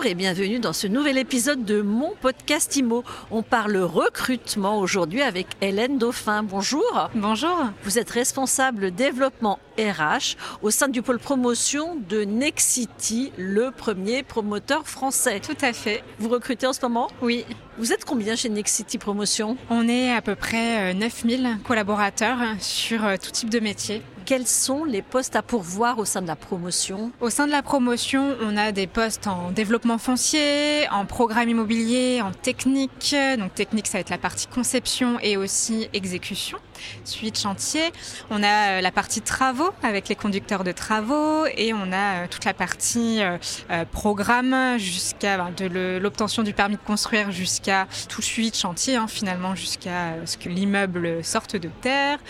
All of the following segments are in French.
Bonjour et bienvenue dans ce nouvel épisode de mon podcast IMO. On parle recrutement aujourd'hui avec Hélène Dauphin. Bonjour. Bonjour. Vous êtes responsable développement RH au sein du pôle promotion de Nexity, le premier promoteur français. Tout à fait. Vous recrutez en ce moment? Oui. Vous êtes combien chez Nexity Promotion? On est à peu près 9000 collaborateurs sur euh, tout type de métier. Quels sont les postes à pourvoir au sein de la promotion? Au sein de la promotion, on a des postes en développement foncier, en programme immobilier, en technique. Donc technique, ça va être la partie conception et aussi exécution, suite chantier. On a euh, la partie travaux avec les conducteurs de travaux et on a euh, toute la partie programme jusqu'à ben, de l'obtention du permis de construire jusqu'à tout suite chantier, hein, finalement jusqu'à ce que l'immeuble sorte de terre.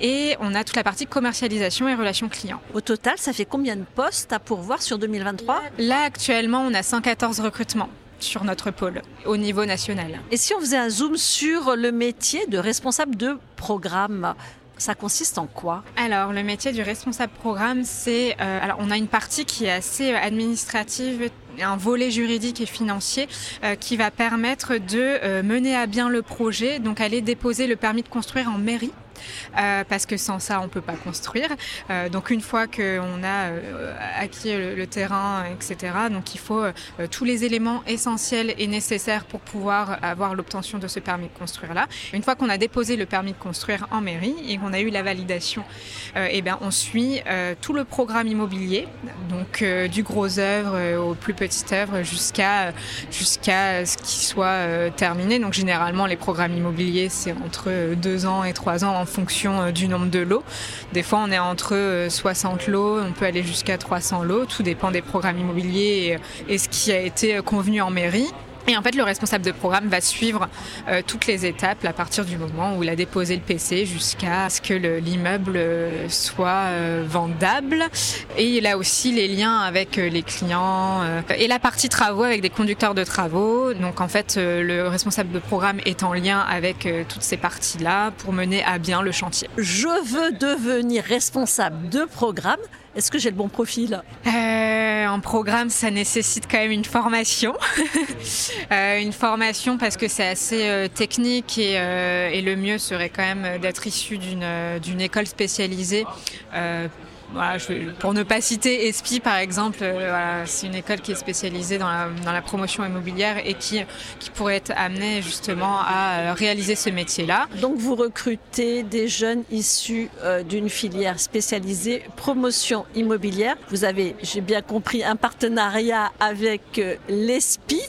Et on a toute la partie commercialisation et relations clients. Au total, ça fait combien de postes à pourvoir sur 2023 Là, actuellement, on a 114 recrutements sur notre pôle au niveau national. Et si on faisait un zoom sur le métier de responsable de programme ça consiste en quoi? Alors, le métier du responsable programme, c'est. Euh, alors, on a une partie qui est assez administrative, un volet juridique et financier euh, qui va permettre de euh, mener à bien le projet, donc aller déposer le permis de construire en mairie. Euh, parce que sans ça, on peut pas construire. Euh, donc une fois qu'on a euh, acquis le, terrain, etc., donc il faut tous les éléments essentiels et nécessaires pour pouvoir avoir l'obtention de ce permis de construire là. Une fois qu'on a déposé le permis de construire en mairie et qu'on a eu la validation, eh bien on suit tout le programme immobilier, donc du gros œuvre au plus petite œuvre jusqu'à jusqu'à ce qui soit terminé. Donc généralement les programmes immobiliers c'est entre deux ans et trois ans fonction euh, du nombre de lots. Des fois, on est entre 60 euh, lots, on peut aller jusqu'à 300 lots. Tout dépend des programmes immobiliers et, ce qui a été convenu en mairie. Et en fait, le responsable de programme va suivre euh, toutes les étapes à partir du moment où il a déposé le PC jusqu'à ce que l'immeuble euh, soit euh, vendable. Et il a aussi les liens avec les clients et la partie travaux avec des conducteurs de travaux. Donc en fait, le responsable de programme est en lien avec toutes ces parties-là pour mener à bien le chantier. Je veux devenir responsable de programme. Est-ce que j'ai le bon profil? Euh, En programme, ça nécessite quand même une formation. euh, une formation parce que c'est assez euh, technique et, euh, et, le mieux serait quand même d'être issu d'une école spécialisée voilà, je, pour ne pas citer ESPI par exemple, euh, voilà, c'est une école qui est spécialisée dans la, dans la, promotion immobilière et qui, qui pourrait être amenée justement à euh, réaliser ce métier-là. Donc vous recrutez des jeunes issus euh, d'une filière spécialisée promotion immobilière. Vous avez, j'ai bien compris, un partenariat avec euh, l'ESPI.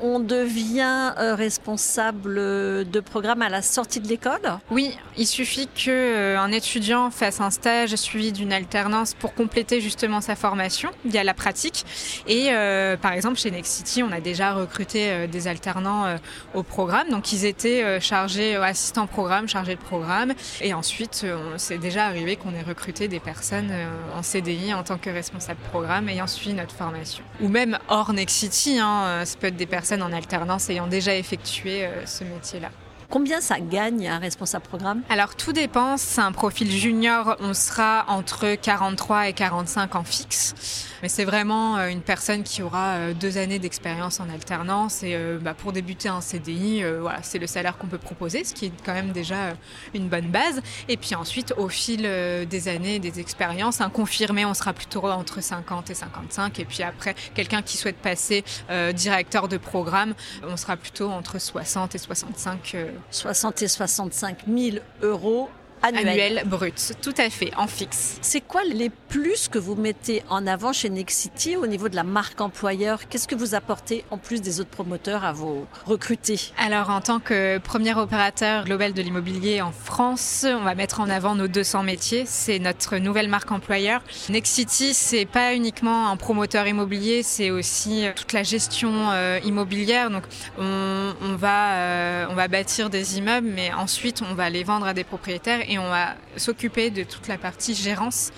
On devient responsable de programme à la sortie de l'école? Oui, il suffit qu'un étudiant fasse un stage suivi d'une alternance pour compléter justement sa formation via la pratique. Et euh, par exemple, chez Nexity, on a déjà recruté euh, des alternants euh, au programme. Donc, ils étaient chargés, assistants programme, chargés de programme. Et ensuite, c'est déjà arrivé qu'on ait recruté des personnes en CDI en tant que responsable programme ayant suivi notre formation. Ou même hors Nexity, hein, ça peut être des personnes en alternance ayant déjà effectué ce métier-là. Combien ça gagne un responsable programme? Alors tout dépend, c'est un profil junior, on sera entre 43 et 45 en fixe. Mais c'est vraiment euh, une personne qui aura euh, deux années d'expérience en alternance et euh, bah, pour débuter un CDI, voilà, c'est le salaire qu'on peut proposer, ce qui est quand même déjà une bonne base. Et puis ensuite, au fil des années, des expériences, un confirmé, on sera plutôt entre 50 et 55. Et puis après, quelqu'un qui souhaite passer directeur de programme, on sera plutôt entre 60 et 65. 60 et 65 000 euros annuel. annuel brut, tout à fait, en fixe. C'est quoi les plus que vous mettez en avant chez Nexity au niveau de la marque employeur Qu'est-ce que vous apportez en plus des autres promoteurs à vos recrutés? Alors en tant que premier opérateur global de l'immobilier en France, on va mettre en avant nos 200 métiers. C'est notre nouvelle marque employeur. Nexity, c'est pas uniquement un promoteur immobilier, c'est aussi toute la gestion euh, immobilière. Donc on, va euh, on va bâtir des immeubles, mais ensuite on va les vendre à des propriétaires et on va s'occuper de toute la partie gérance.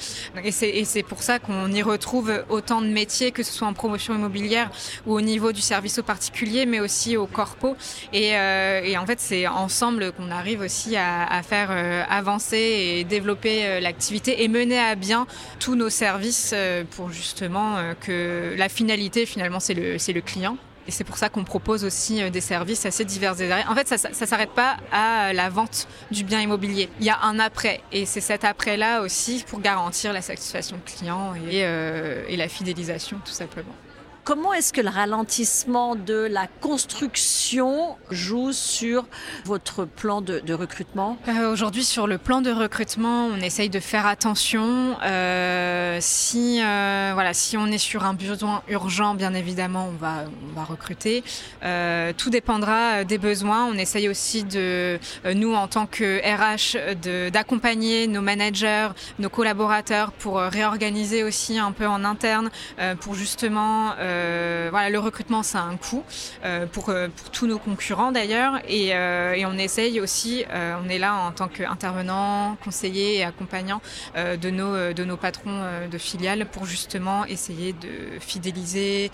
Et c'est pour ça qu'on y retrouve autant de métiers, que ce soit en promotion immobilière ou au niveau du service aux particuliers, mais aussi aux corpos. Et, et en fait, c'est ensemble qu'on arrive aussi à, faire avancer et développer l'activité et mener à bien tous nos services pour justement que la finalité, finalement, c'est le client. Et c'est pour ça qu'on propose aussi euh, des services assez divers et variés. En fait, ça ne s'arrête pas à la vente du bien immobilier. Il y a un après. Et c'est cet après-là aussi pour garantir la satisfaction client et, euh, et la fidélisation, tout simplement. Comment est-ce que le ralentissement de la construction joue sur votre plan de, recrutement? Euh, Aujourd'hui, sur le plan de recrutement, on essaye de faire attention. Euh, si, euh, voilà, si on est sur un besoin urgent, bien évidemment, on va, on va recruter. tout dépendra des besoins. On essaye aussi de, nous, en tant que RH, d'accompagner nos managers, nos collaborateurs pour réorganiser aussi un peu en interne, pour justement voilà, le recrutement, ça a un coût euh, pour, euh, pour, tous nos concurrents d'ailleurs. Et, on essaye aussi, on est là en tant qu'intervenant, conseiller et accompagnant de, nos, de nos patrons de filiales pour justement essayer de fidéliser,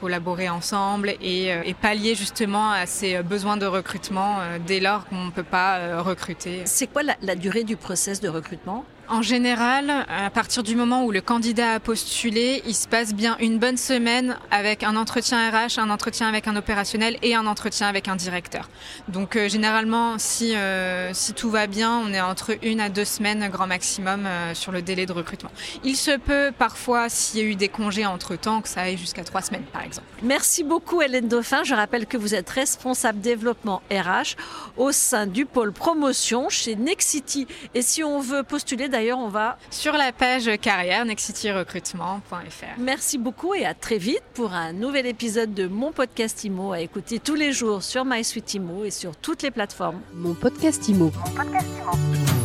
collaborer ensemble et, et, pallier justement à ces besoins de recrutement dès lors qu'on ne peut pas recruter. C'est quoi la, la durée du process de recrutement? En général, à partir du moment où le candidat a postulé, il se passe bien une bonne semaine avec un entretien RH, un entretien avec un opérationnel et un entretien avec un directeur. Donc euh, généralement, si, euh, si tout va bien, on est entre une à deux semaines grand maximum euh, sur le délai de recrutement. Il se peut parfois, s'il y a eu des congés entre-temps, que ça aille jusqu'à trois semaines par exemple. Merci beaucoup Hélène Dauphin. Je rappelle que vous êtes responsable développement RH au sein du pôle promotion chez Nexity. Et si on veut postuler d'ailleurs, on va sur la page carrière nexityrecrutement.fr. Merci beaucoup et à très vite pour un nouvel épisode de mon podcast IMO à écouter tous les jours sur MySuite IMO et sur toutes les plateformes. Mon podcast IMO. Mon podcast IMO.